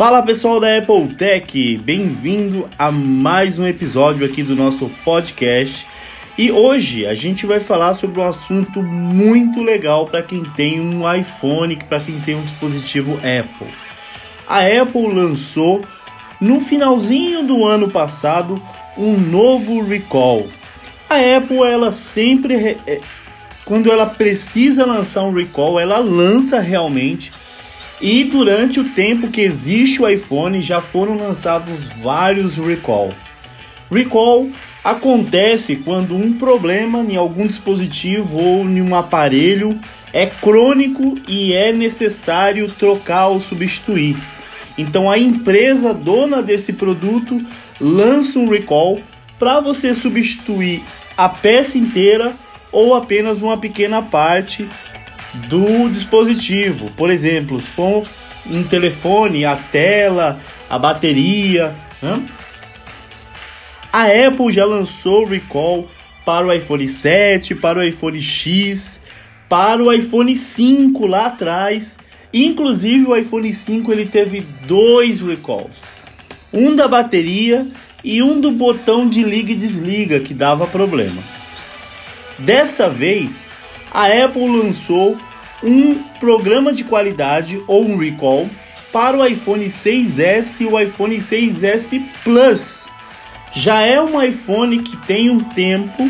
Fala pessoal da Apple Tech, bem-vindo a mais um episódio aqui do nosso podcast. E hoje a gente vai falar sobre um assunto muito legal para quem tem um iPhone, para quem tem um dispositivo Apple. A Apple lançou no finalzinho do ano passado um novo recall. A Apple ela sempre é, quando ela precisa lançar um recall, ela lança realmente e durante o tempo que existe o iPhone, já foram lançados vários recall. Recall acontece quando um problema em algum dispositivo ou em um aparelho é crônico e é necessário trocar ou substituir. Então a empresa dona desse produto lança um recall para você substituir a peça inteira ou apenas uma pequena parte do dispositivo. Por exemplo, se for um telefone, a tela, a bateria. Né? A Apple já lançou recall para o iPhone 7, para o iPhone X, para o iPhone 5 lá atrás. Inclusive o iPhone 5 ele teve dois recalls. Um da bateria e um do botão de liga e desliga que dava problema. Dessa vez a Apple lançou um programa de qualidade ou um recall para o iPhone 6S e o iPhone 6S Plus. Já é um iPhone que tem um tempo,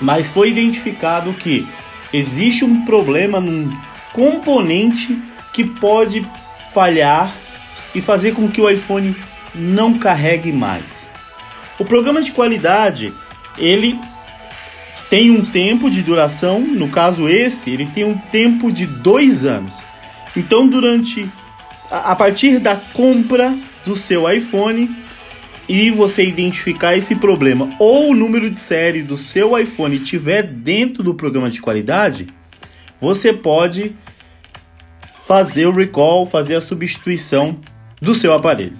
mas foi identificado que existe um problema num componente que pode falhar e fazer com que o iPhone não carregue mais. O programa de qualidade, ele tem um tempo de duração, no caso esse, ele tem um tempo de dois anos. Então, durante a, partir da compra do seu iPhone e você identificar esse problema ou o número de série do seu iPhone estiver dentro do programa de qualidade, você pode fazer o recall, fazer a substituição do seu aparelho.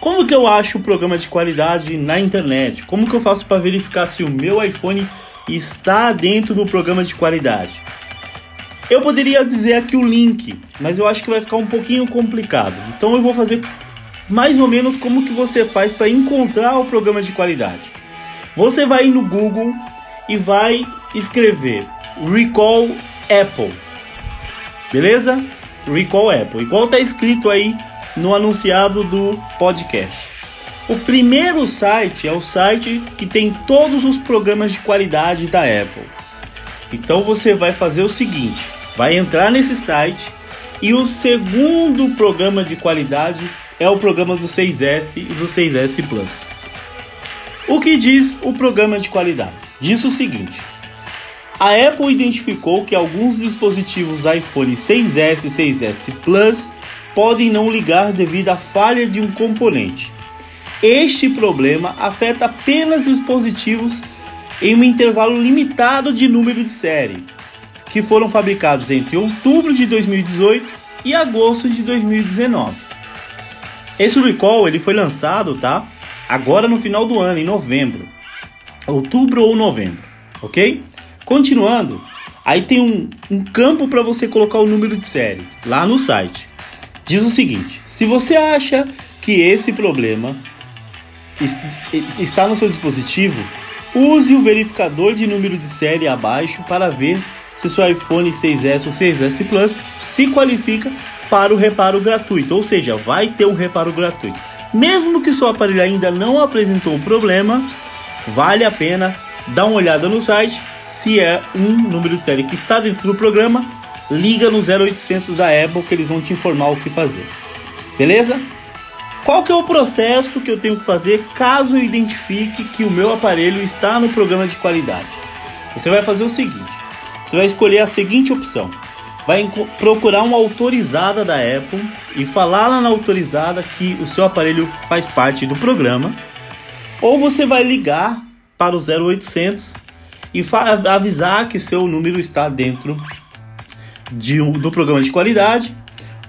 Como que eu acho o programa de qualidade na internet? Como que eu faço para verificar se o meu iPhone está dentro do programa de qualidade. Eu poderia dizer aqui o link, mas eu acho que vai ficar um pouquinho complicado. Então eu vou fazer mais ou menos como que você faz para encontrar o programa de qualidade. Você vai no Google e vai escrever Recall Apple. Beleza? Recall Apple, igual está escrito aí no anunciado do podcast. O primeiro site é o site que tem todos os programas de qualidade da Apple. Então você vai fazer o seguinte: vai entrar nesse site e o segundo programa de qualidade é o programa do 6S e do 6S Plus. O que diz o programa de qualidade? Diz o seguinte: a Apple identificou que alguns dispositivos iPhone 6S e 6S Plus podem não ligar devido à falha de um componente. Este problema afeta apenas dispositivos em um intervalo limitado de número de série, que foram fabricados entre outubro de 2018 e agosto de 2019. Esse recall ele foi lançado, tá? Agora no final do ano, em novembro, outubro ou novembro, ok? Continuando, aí tem um, um campo para você colocar o número de série lá no site. Diz o seguinte: se você acha que esse problema está no seu dispositivo, use o verificador de número de série abaixo para ver se seu iPhone 6S ou 6S Plus se qualifica para o reparo gratuito, ou seja, vai ter um reparo gratuito. Mesmo que seu aparelho ainda não apresentou problema, vale a pena dar uma olhada no site. Se é um número de série que está dentro do programa, liga no 0800 da Apple que eles vão te informar o que fazer. Beleza? Qual que é o processo que eu tenho que fazer caso eu identifique que o meu aparelho está no programa de qualidade? Você vai fazer o seguinte: você vai escolher a seguinte opção. Vai procurar uma autorizada da Apple e falar lá na autorizada que o seu aparelho faz parte do programa. Ou você vai ligar para o 0800 e avisar que seu número está dentro de, do programa de qualidade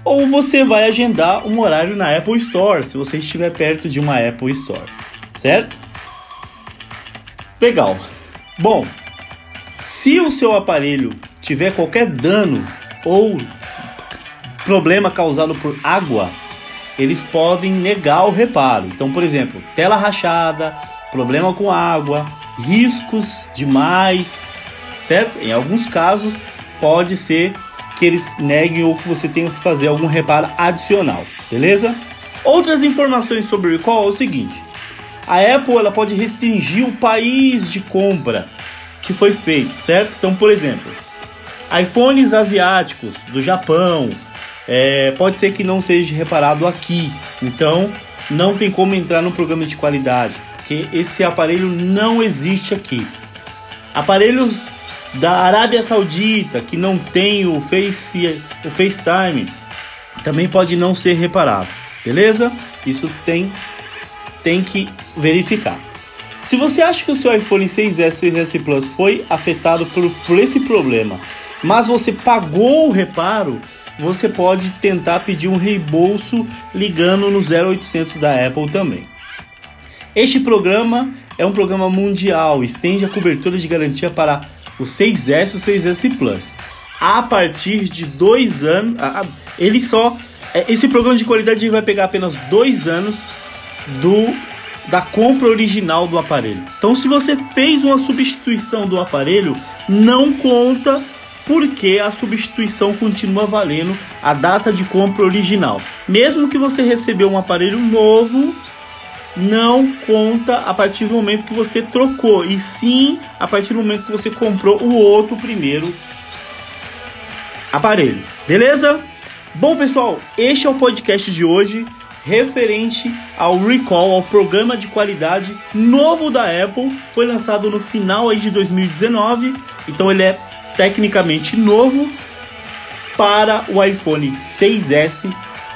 ou você vai agendar um horário na Apple Store, se você estiver perto de uma Apple Store, certo? Legal. Bom, se o seu aparelho tiver qualquer dano ou problema causado por água, eles podem negar o reparo. Então, por exemplo, tela rachada, problema com água, riscos demais, certo? Em alguns casos, pode ser que eles neguem ou que você tenha que fazer algum reparo adicional, beleza? Outras informações sobre o recall é o seguinte: a Apple ela pode restringir o país de compra que foi feito, certo? Então, por exemplo, iPhones asiáticos do Japão é, pode ser que não seja reparado aqui, então não tem como entrar no programa de qualidade, porque esse aparelho não existe aqui. Aparelhos da Arábia Saudita que não tem o Face o FaceTime também pode não ser reparado, beleza? Isso tem tem que verificar. Se você acha que o seu iPhone 6S, 6S Plus foi afetado por, por esse problema, mas você pagou o reparo, você pode tentar pedir um reembolso ligando no 0800 da Apple também. Este programa é um programa mundial, estende a cobertura de garantia para o 6S e o 6S Plus. A partir de dois anos, ele só. É, esse programa de qualidade vai pegar apenas dois anos do da compra original do aparelho. Então, se você fez uma substituição do aparelho, não conta porque a substituição continua valendo a data de compra original. Mesmo que você recebeu um aparelho novo, não conta a partir do momento que você trocou, e sim a partir do momento que você comprou o outro primeiro aparelho. Beleza? Bom, pessoal, este é o podcast de hoje referente ao recall, ao programa de qualidade novo da Apple. Foi lançado no final aí de 2019, então ele é tecnicamente novo para o iPhone 6S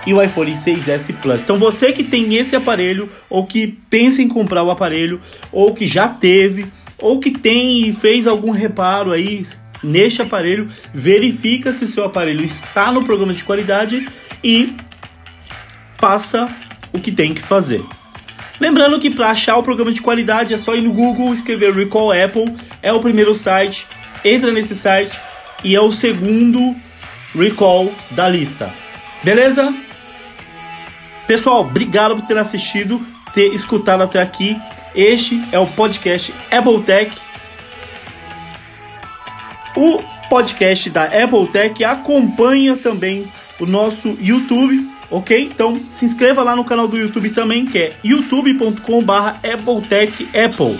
e o iPhone 6S Plus. Então você que tem esse aparelho ou que pensa em comprar o aparelho ou que já teve ou que tem e fez algum reparo aí neste aparelho, verifica se seu aparelho está no programa de qualidade e faça o que tem que fazer. Lembrando que para achar o programa de qualidade é só ir no Google, escrever Recall Apple, é o primeiro site, entra nesse site e é o segundo recall da lista. Beleza? Pessoal, obrigado por ter assistido, ter escutado até aqui. Este é o podcast Apple Tech. O podcast da Apple Tech acompanha também o nosso YouTube ok? Então se inscreva lá no canal do YouTube também, que é youtube.com/barra Apple.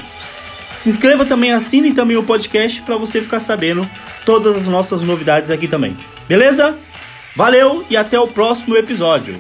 Se inscreva também, assine também o podcast para você ficar sabendo todas as nossas novidades aqui também. Beleza? Valeu e até o próximo episódio.